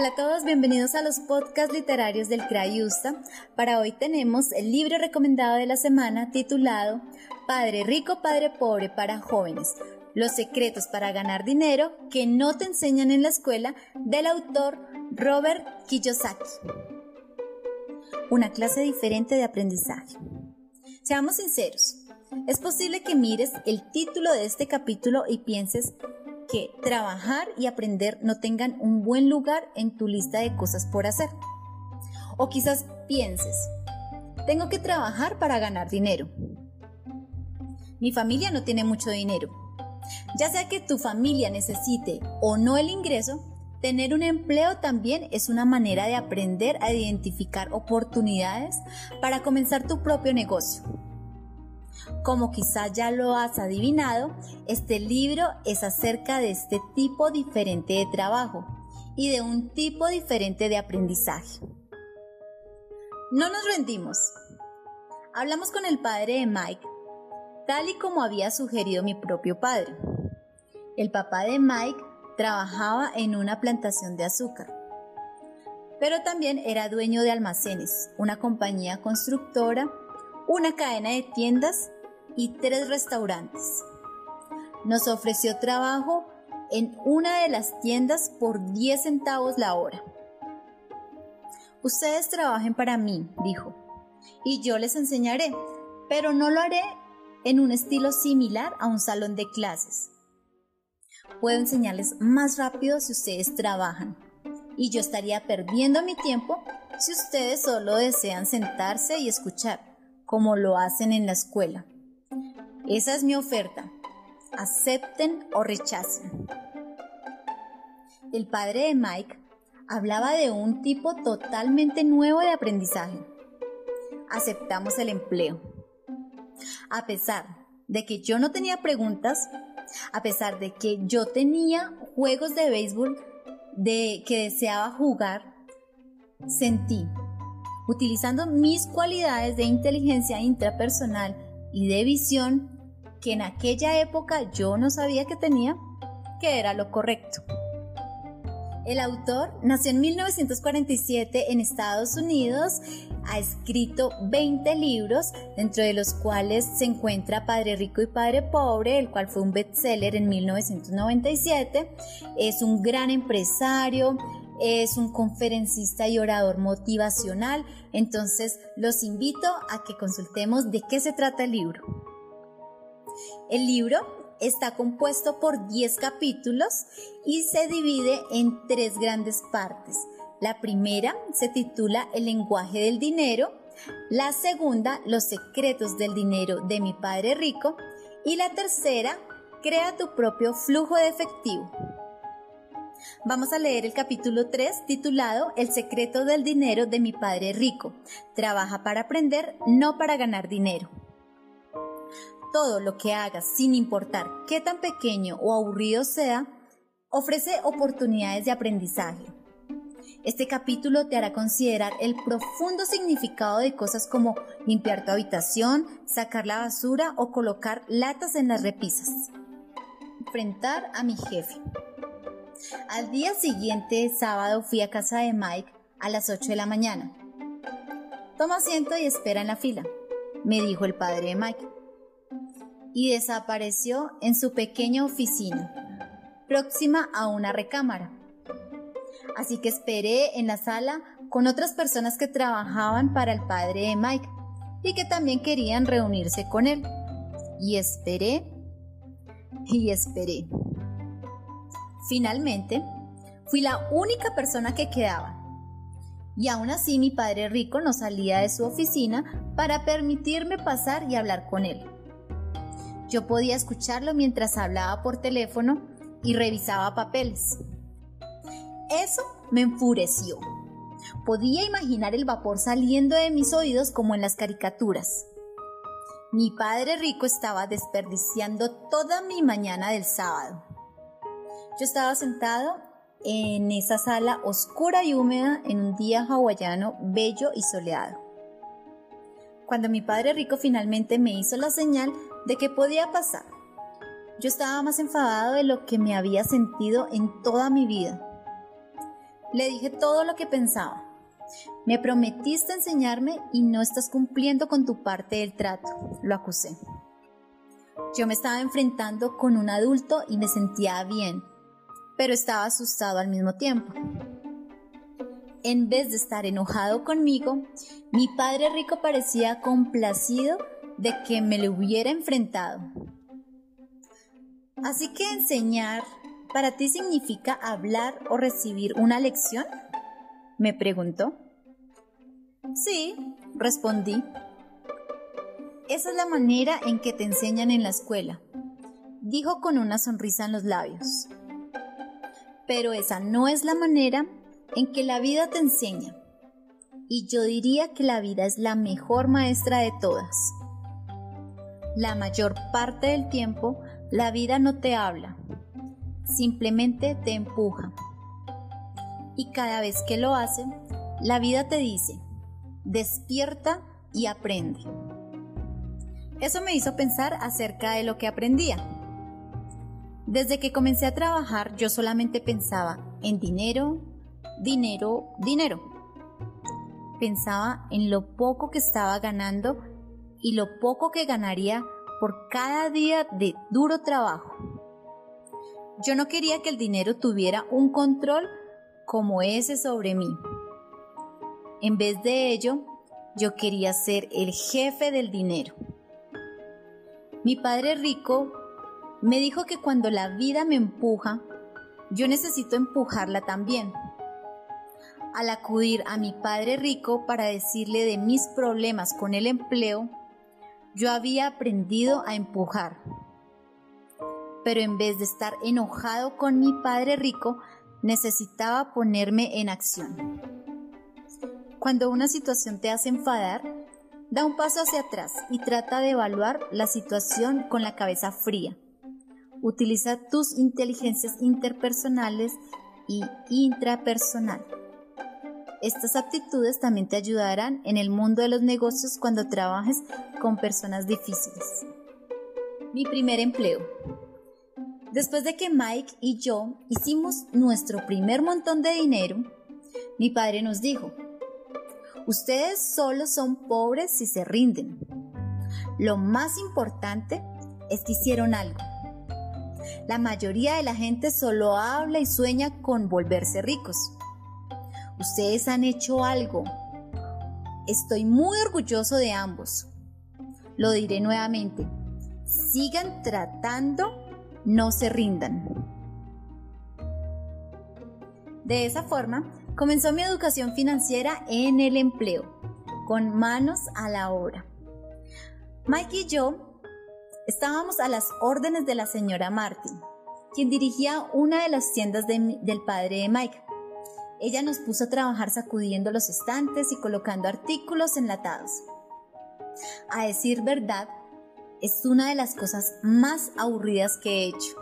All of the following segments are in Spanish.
Hola a todos, bienvenidos a los podcasts literarios del Crayusta. Para hoy tenemos el libro recomendado de la semana titulado Padre Rico, Padre Pobre para jóvenes. Los secretos para ganar dinero que no te enseñan en la escuela del autor Robert Kiyosaki. Una clase diferente de aprendizaje. Seamos sinceros, es posible que mires el título de este capítulo y pienses que trabajar y aprender no tengan un buen lugar en tu lista de cosas por hacer. O quizás pienses, tengo que trabajar para ganar dinero. Mi familia no tiene mucho dinero. Ya sea que tu familia necesite o no el ingreso, tener un empleo también es una manera de aprender a identificar oportunidades para comenzar tu propio negocio. Como quizá ya lo has adivinado, este libro es acerca de este tipo diferente de trabajo y de un tipo diferente de aprendizaje. No nos rendimos. Hablamos con el padre de Mike, tal y como había sugerido mi propio padre. El papá de Mike trabajaba en una plantación de azúcar, pero también era dueño de almacenes, una compañía constructora una cadena de tiendas tres restaurantes. Nos ofreció trabajo en una de las tiendas por 10 centavos la hora. Ustedes trabajen para mí, dijo, y yo les enseñaré, pero no lo haré en un estilo similar a un salón de clases. Puedo enseñarles más rápido si ustedes trabajan, y yo estaría perdiendo mi tiempo si ustedes solo desean sentarse y escuchar como lo hacen en la escuela. Esa es mi oferta. Acepten o rechacen. El padre de Mike hablaba de un tipo totalmente nuevo de aprendizaje. Aceptamos el empleo. A pesar de que yo no tenía preguntas, a pesar de que yo tenía juegos de béisbol de que deseaba jugar, sentí utilizando mis cualidades de inteligencia intrapersonal y de visión que en aquella época yo no sabía que tenía, que era lo correcto. El autor nació en 1947 en Estados Unidos, ha escrito 20 libros, dentro de los cuales se encuentra Padre Rico y Padre Pobre, el cual fue un bestseller en 1997. Es un gran empresario, es un conferencista y orador motivacional, entonces los invito a que consultemos de qué se trata el libro. El libro está compuesto por 10 capítulos y se divide en tres grandes partes. La primera se titula El lenguaje del dinero, la segunda Los secretos del dinero de mi padre rico y la tercera Crea tu propio flujo de efectivo. Vamos a leer el capítulo 3 titulado El secreto del dinero de mi padre rico. Trabaja para aprender, no para ganar dinero. Todo lo que hagas, sin importar qué tan pequeño o aburrido sea, ofrece oportunidades de aprendizaje. Este capítulo te hará considerar el profundo significado de cosas como limpiar tu habitación, sacar la basura o colocar latas en las repisas. Enfrentar a mi jefe. Al día siguiente, sábado, fui a casa de Mike a las 8 de la mañana. Toma asiento y espera en la fila, me dijo el padre de Mike. Y desapareció en su pequeña oficina, próxima a una recámara. Así que esperé en la sala con otras personas que trabajaban para el padre de Mike y que también querían reunirse con él. Y esperé y esperé. Finalmente, fui la única persona que quedaba. Y aún así mi padre rico no salía de su oficina para permitirme pasar y hablar con él. Yo podía escucharlo mientras hablaba por teléfono y revisaba papeles. Eso me enfureció. Podía imaginar el vapor saliendo de mis oídos como en las caricaturas. Mi padre rico estaba desperdiciando toda mi mañana del sábado. Yo estaba sentado en esa sala oscura y húmeda en un día hawaiano bello y soleado. Cuando mi padre rico finalmente me hizo la señal de que podía pasar, yo estaba más enfadado de lo que me había sentido en toda mi vida. Le dije todo lo que pensaba. Me prometiste enseñarme y no estás cumpliendo con tu parte del trato, lo acusé. Yo me estaba enfrentando con un adulto y me sentía bien, pero estaba asustado al mismo tiempo. En vez de estar enojado conmigo, mi padre rico parecía complacido de que me le hubiera enfrentado. Así que enseñar para ti significa hablar o recibir una lección? me preguntó. Sí, respondí. Esa es la manera en que te enseñan en la escuela, dijo con una sonrisa en los labios. Pero esa no es la manera en que la vida te enseña. Y yo diría que la vida es la mejor maestra de todas. La mayor parte del tiempo la vida no te habla, simplemente te empuja. Y cada vez que lo hace, la vida te dice, despierta y aprende. Eso me hizo pensar acerca de lo que aprendía. Desde que comencé a trabajar yo solamente pensaba en dinero, dinero, dinero. Pensaba en lo poco que estaba ganando y lo poco que ganaría por cada día de duro trabajo. Yo no quería que el dinero tuviera un control como ese sobre mí. En vez de ello, yo quería ser el jefe del dinero. Mi padre rico me dijo que cuando la vida me empuja, yo necesito empujarla también. Al acudir a mi padre rico para decirle de mis problemas con el empleo, yo había aprendido a empujar. Pero en vez de estar enojado con mi padre rico, necesitaba ponerme en acción. Cuando una situación te hace enfadar, da un paso hacia atrás y trata de evaluar la situación con la cabeza fría. Utiliza tus inteligencias interpersonales y intrapersonal estas aptitudes también te ayudarán en el mundo de los negocios cuando trabajes con personas difíciles. Mi primer empleo. Después de que Mike y yo hicimos nuestro primer montón de dinero, mi padre nos dijo, ustedes solo son pobres si se rinden. Lo más importante es que hicieron algo. La mayoría de la gente solo habla y sueña con volverse ricos Ustedes han hecho algo. Estoy muy orgulloso de ambos. Lo diré nuevamente. Sigan tratando, no se rindan. De esa forma, comenzó mi educación financiera en el empleo, con manos a la obra. Mike y yo estábamos a las órdenes de la señora Martin, quien dirigía una de las tiendas del padre de Mike. Ella nos puso a trabajar sacudiendo los estantes y colocando artículos enlatados. A decir verdad, es una de las cosas más aburridas que he hecho.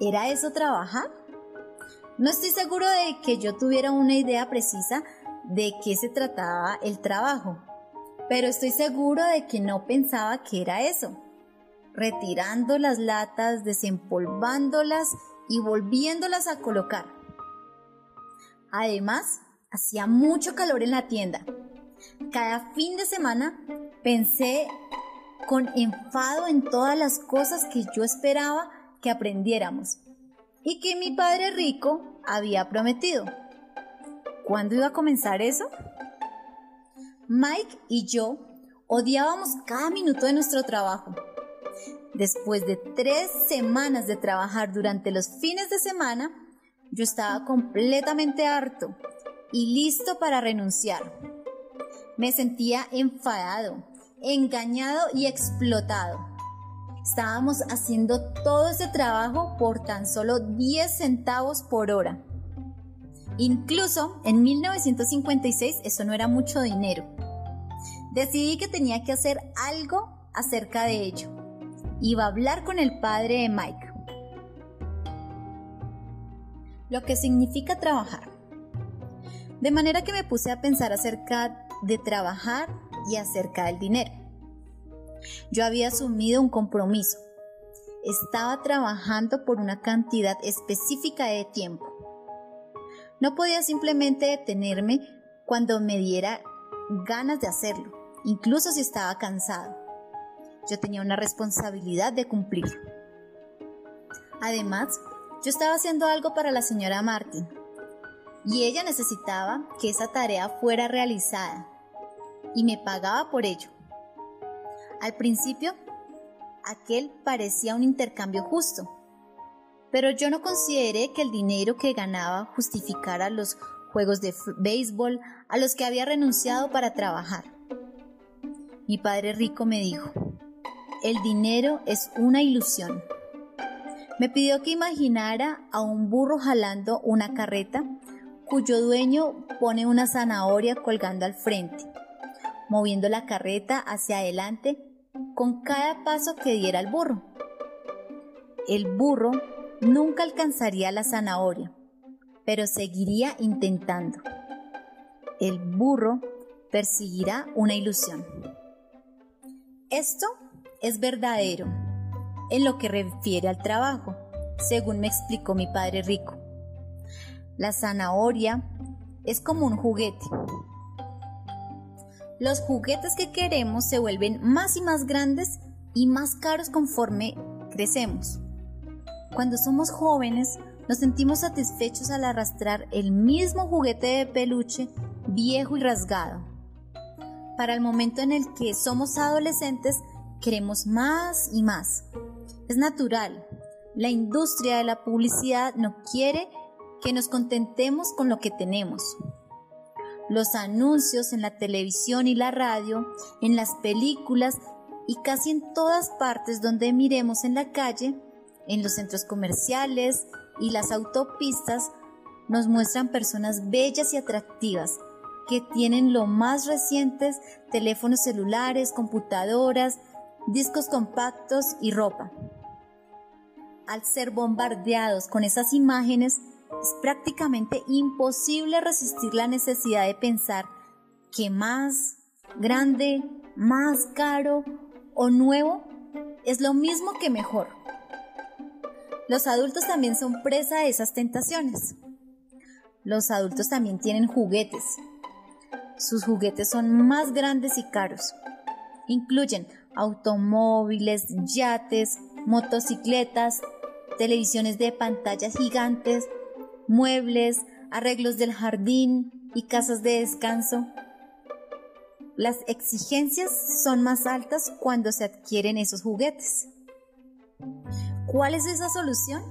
¿Era eso trabajar? No estoy seguro de que yo tuviera una idea precisa de qué se trataba el trabajo, pero estoy seguro de que no pensaba que era eso. Retirando las latas, desempolvándolas y volviéndolas a colocar. Además, hacía mucho calor en la tienda. Cada fin de semana pensé con enfado en todas las cosas que yo esperaba que aprendiéramos y que mi padre rico había prometido. ¿Cuándo iba a comenzar eso? Mike y yo odiábamos cada minuto de nuestro trabajo. Después de tres semanas de trabajar durante los fines de semana, yo estaba completamente harto y listo para renunciar. Me sentía enfadado, engañado y explotado. Estábamos haciendo todo ese trabajo por tan solo 10 centavos por hora. Incluso en 1956 eso no era mucho dinero. Decidí que tenía que hacer algo acerca de ello. Iba a hablar con el padre de Mike lo que significa trabajar. De manera que me puse a pensar acerca de trabajar y acerca del dinero. Yo había asumido un compromiso. Estaba trabajando por una cantidad específica de tiempo. No podía simplemente detenerme cuando me diera ganas de hacerlo, incluso si estaba cansado. Yo tenía una responsabilidad de cumplir. Además, yo estaba haciendo algo para la señora Martin y ella necesitaba que esa tarea fuera realizada y me pagaba por ello. Al principio, aquel parecía un intercambio justo, pero yo no consideré que el dinero que ganaba justificara los juegos de béisbol a los que había renunciado para trabajar. Mi padre rico me dijo, el dinero es una ilusión. Me pidió que imaginara a un burro jalando una carreta cuyo dueño pone una zanahoria colgando al frente, moviendo la carreta hacia adelante con cada paso que diera el burro. El burro nunca alcanzaría la zanahoria, pero seguiría intentando. El burro perseguirá una ilusión. Esto es verdadero en lo que refiere al trabajo, según me explicó mi padre rico. La zanahoria es como un juguete. Los juguetes que queremos se vuelven más y más grandes y más caros conforme crecemos. Cuando somos jóvenes, nos sentimos satisfechos al arrastrar el mismo juguete de peluche viejo y rasgado. Para el momento en el que somos adolescentes, queremos más y más. Es natural. La industria de la publicidad no quiere que nos contentemos con lo que tenemos. Los anuncios en la televisión y la radio, en las películas y casi en todas partes donde miremos en la calle, en los centros comerciales y las autopistas, nos muestran personas bellas y atractivas que tienen lo más recientes teléfonos celulares, computadoras, discos compactos y ropa al ser bombardeados con esas imágenes, es prácticamente imposible resistir la necesidad de pensar que más grande, más caro o nuevo es lo mismo que mejor. Los adultos también son presa de esas tentaciones. Los adultos también tienen juguetes. Sus juguetes son más grandes y caros. Incluyen automóviles, yates, motocicletas, televisiones de pantallas gigantes, muebles, arreglos del jardín y casas de descanso. Las exigencias son más altas cuando se adquieren esos juguetes. ¿Cuál es esa solución?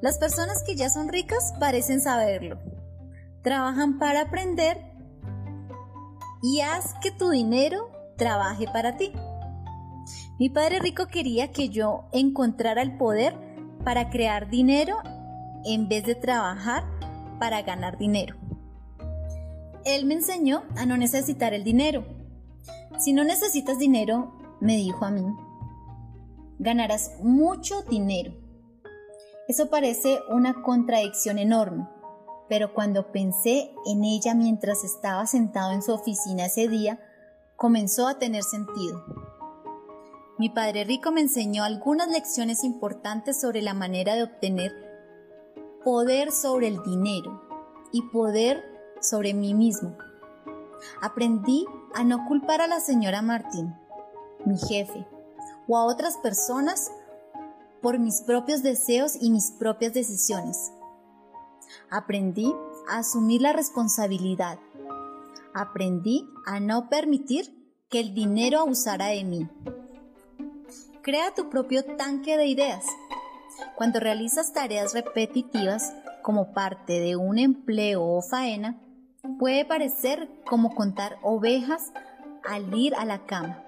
Las personas que ya son ricas parecen saberlo. Trabajan para aprender y haz que tu dinero trabaje para ti. Mi padre rico quería que yo encontrara el poder para crear dinero en vez de trabajar para ganar dinero. Él me enseñó a no necesitar el dinero. Si no necesitas dinero, me dijo a mí, ganarás mucho dinero. Eso parece una contradicción enorme, pero cuando pensé en ella mientras estaba sentado en su oficina ese día, comenzó a tener sentido. Mi padre rico me enseñó algunas lecciones importantes sobre la manera de obtener poder sobre el dinero y poder sobre mí mismo. Aprendí a no culpar a la señora Martín, mi jefe, o a otras personas por mis propios deseos y mis propias decisiones. Aprendí a asumir la responsabilidad. Aprendí a no permitir que el dinero abusara de mí. Crea tu propio tanque de ideas. Cuando realizas tareas repetitivas como parte de un empleo o faena, puede parecer como contar ovejas al ir a la cama,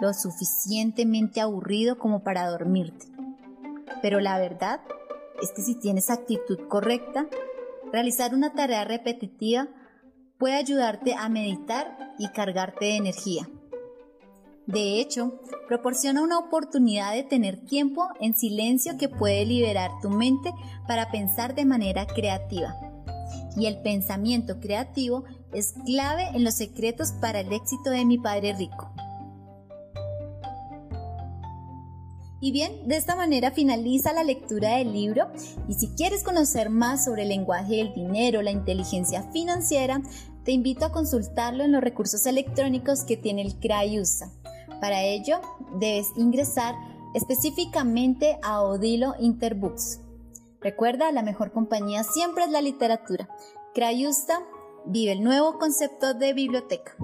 lo suficientemente aburrido como para dormirte. Pero la verdad es que si tienes actitud correcta, realizar una tarea repetitiva puede ayudarte a meditar y cargarte de energía. De hecho, proporciona una oportunidad de tener tiempo en silencio que puede liberar tu mente para pensar de manera creativa. Y el pensamiento creativo es clave en los secretos para el éxito de mi padre rico. Y bien, de esta manera finaliza la lectura del libro y si quieres conocer más sobre el lenguaje del dinero, la inteligencia financiera, te invito a consultarlo en los recursos electrónicos que tiene el CRAIUSA. Para ello, debes ingresar específicamente a Odilo Interbooks. Recuerda, la mejor compañía siempre es la literatura. Crayusta vive el nuevo concepto de biblioteca.